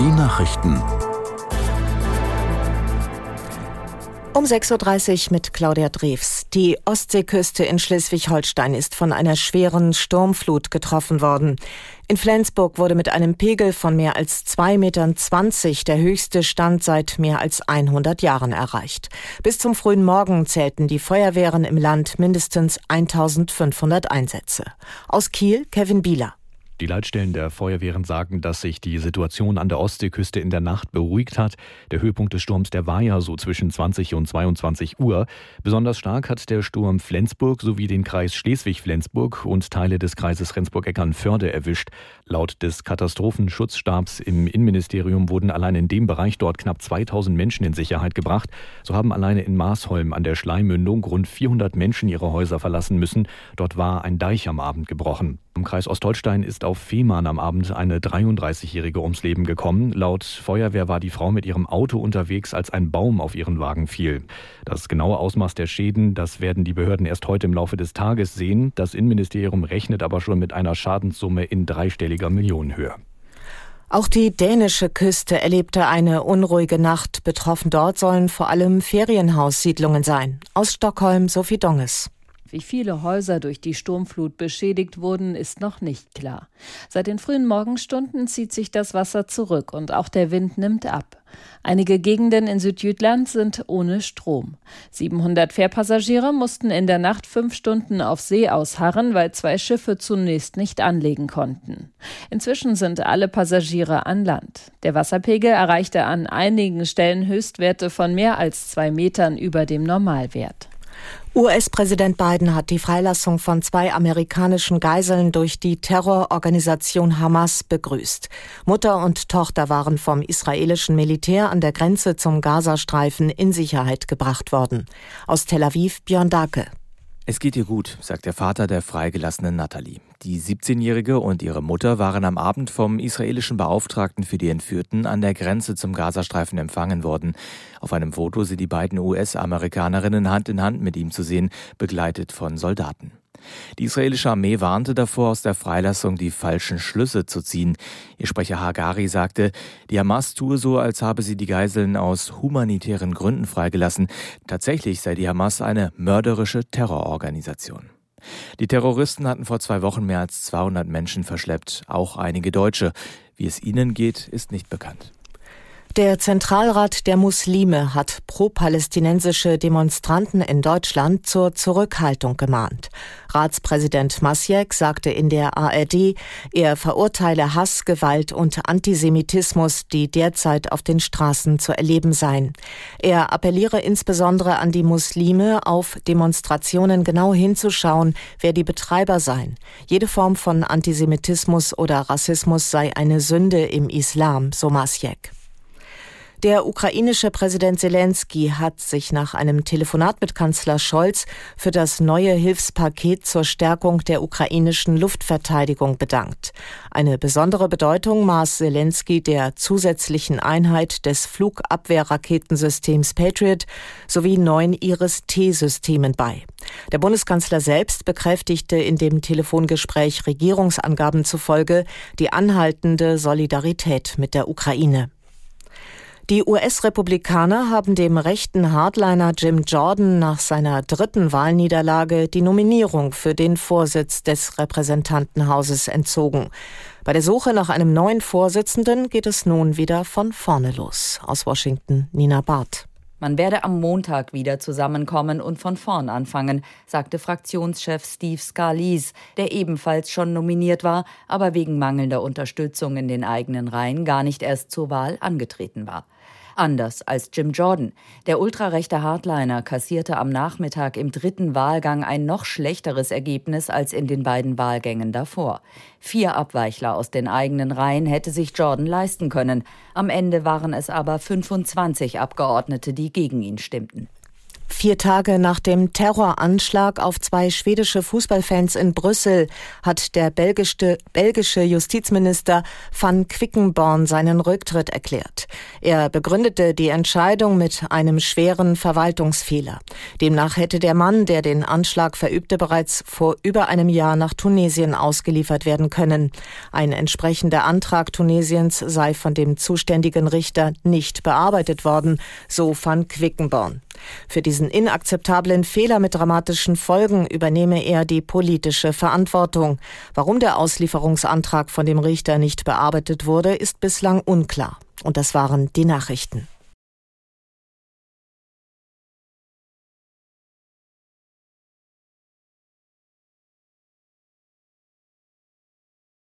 Die Nachrichten. Um 6.30 Uhr mit Claudia Drews. Die Ostseeküste in Schleswig-Holstein ist von einer schweren Sturmflut getroffen worden. In Flensburg wurde mit einem Pegel von mehr als 2,20 Metern der höchste Stand seit mehr als 100 Jahren erreicht. Bis zum frühen Morgen zählten die Feuerwehren im Land mindestens 1500 Einsätze. Aus Kiel Kevin Bieler. Die Leitstellen der Feuerwehren sagen, dass sich die Situation an der Ostseeküste in der Nacht beruhigt hat. Der Höhepunkt des Sturms, der war ja so zwischen 20 und 22 Uhr. Besonders stark hat der Sturm Flensburg sowie den Kreis Schleswig-Flensburg und Teile des Kreises Rendsburg-Eckern-Förde erwischt. Laut des Katastrophenschutzstabs im Innenministerium wurden allein in dem Bereich dort knapp 2000 Menschen in Sicherheit gebracht. So haben alleine in Maasholm an der Schleimmündung rund 400 Menschen ihre Häuser verlassen müssen. Dort war ein Deich am Abend gebrochen. Im Kreis Ostholstein ist auf Fehmarn am Abend eine 33-Jährige ums Leben gekommen. Laut Feuerwehr war die Frau mit ihrem Auto unterwegs, als ein Baum auf ihren Wagen fiel. Das genaue Ausmaß der Schäden, das werden die Behörden erst heute im Laufe des Tages sehen. Das Innenministerium rechnet aber schon mit einer Schadenssumme in dreistelliger Millionenhöhe. Auch die dänische Küste erlebte eine unruhige Nacht. Betroffen dort sollen vor allem Ferienhaussiedlungen sein. Aus Stockholm Sophie Donges. Wie viele Häuser durch die Sturmflut beschädigt wurden, ist noch nicht klar. Seit den frühen Morgenstunden zieht sich das Wasser zurück und auch der Wind nimmt ab. Einige Gegenden in Südjütland sind ohne Strom. 700 Fährpassagiere mussten in der Nacht fünf Stunden auf See ausharren, weil zwei Schiffe zunächst nicht anlegen konnten. Inzwischen sind alle Passagiere an Land. Der Wasserpegel erreichte an einigen Stellen Höchstwerte von mehr als zwei Metern über dem Normalwert. US-Präsident Biden hat die Freilassung von zwei amerikanischen Geiseln durch die Terrororganisation Hamas begrüßt. Mutter und Tochter waren vom israelischen Militär an der Grenze zum Gazastreifen in Sicherheit gebracht worden. Aus Tel Aviv Björn Dake. Es geht ihr gut, sagt der Vater der freigelassenen Natalie. Die 17-Jährige und ihre Mutter waren am Abend vom israelischen Beauftragten für die Entführten an der Grenze zum Gazastreifen empfangen worden. Auf einem Foto sind die beiden US-Amerikanerinnen Hand in Hand mit ihm zu sehen, begleitet von Soldaten. Die israelische Armee warnte davor, aus der Freilassung die falschen Schlüsse zu ziehen. Ihr Sprecher Hagari sagte, die Hamas tue so, als habe sie die Geiseln aus humanitären Gründen freigelassen. Tatsächlich sei die Hamas eine mörderische Terrororganisation. Die Terroristen hatten vor zwei Wochen mehr als 200 Menschen verschleppt, auch einige Deutsche. Wie es ihnen geht, ist nicht bekannt. Der Zentralrat der Muslime hat pro-palästinensische Demonstranten in Deutschland zur Zurückhaltung gemahnt. Ratspräsident Masjek sagte in der ARD, er verurteile Hass, Gewalt und Antisemitismus, die derzeit auf den Straßen zu erleben seien. Er appelliere insbesondere an die Muslime, auf Demonstrationen genau hinzuschauen, wer die Betreiber seien. Jede Form von Antisemitismus oder Rassismus sei eine Sünde im Islam, so Masjek. Der ukrainische Präsident Zelensky hat sich nach einem Telefonat mit Kanzler Scholz für das neue Hilfspaket zur Stärkung der ukrainischen Luftverteidigung bedankt. Eine besondere Bedeutung maß Zelensky der zusätzlichen Einheit des Flugabwehrraketensystems Patriot sowie neun Iris-T-Systemen bei. Der Bundeskanzler selbst bekräftigte in dem Telefongespräch Regierungsangaben zufolge die anhaltende Solidarität mit der Ukraine. Die US-Republikaner haben dem rechten Hardliner Jim Jordan nach seiner dritten Wahlniederlage die Nominierung für den Vorsitz des Repräsentantenhauses entzogen. Bei der Suche nach einem neuen Vorsitzenden geht es nun wieder von vorne los. Aus Washington Nina Barth. Man werde am Montag wieder zusammenkommen und von vorn anfangen, sagte Fraktionschef Steve Scalise, der ebenfalls schon nominiert war, aber wegen mangelnder Unterstützung in den eigenen Reihen gar nicht erst zur Wahl angetreten war. Anders als Jim Jordan. Der ultrarechte Hardliner kassierte am Nachmittag im dritten Wahlgang ein noch schlechteres Ergebnis als in den beiden Wahlgängen davor. Vier Abweichler aus den eigenen Reihen hätte sich Jordan leisten können. Am Ende waren es aber 25 Abgeordnete, die gegen ihn stimmten. Vier Tage nach dem Terroranschlag auf zwei schwedische Fußballfans in Brüssel hat der belgische, belgische Justizminister van Quickenborn seinen Rücktritt erklärt. Er begründete die Entscheidung mit einem schweren Verwaltungsfehler. Demnach hätte der Mann, der den Anschlag verübte, bereits vor über einem Jahr nach Tunesien ausgeliefert werden können. Ein entsprechender Antrag Tunesiens sei von dem zuständigen Richter nicht bearbeitet worden, so van Quickenborn. Für diesen inakzeptablen Fehler mit dramatischen Folgen übernehme er die politische Verantwortung. Warum der Auslieferungsantrag von dem Richter nicht bearbeitet wurde, ist bislang unklar. Und das waren die Nachrichten.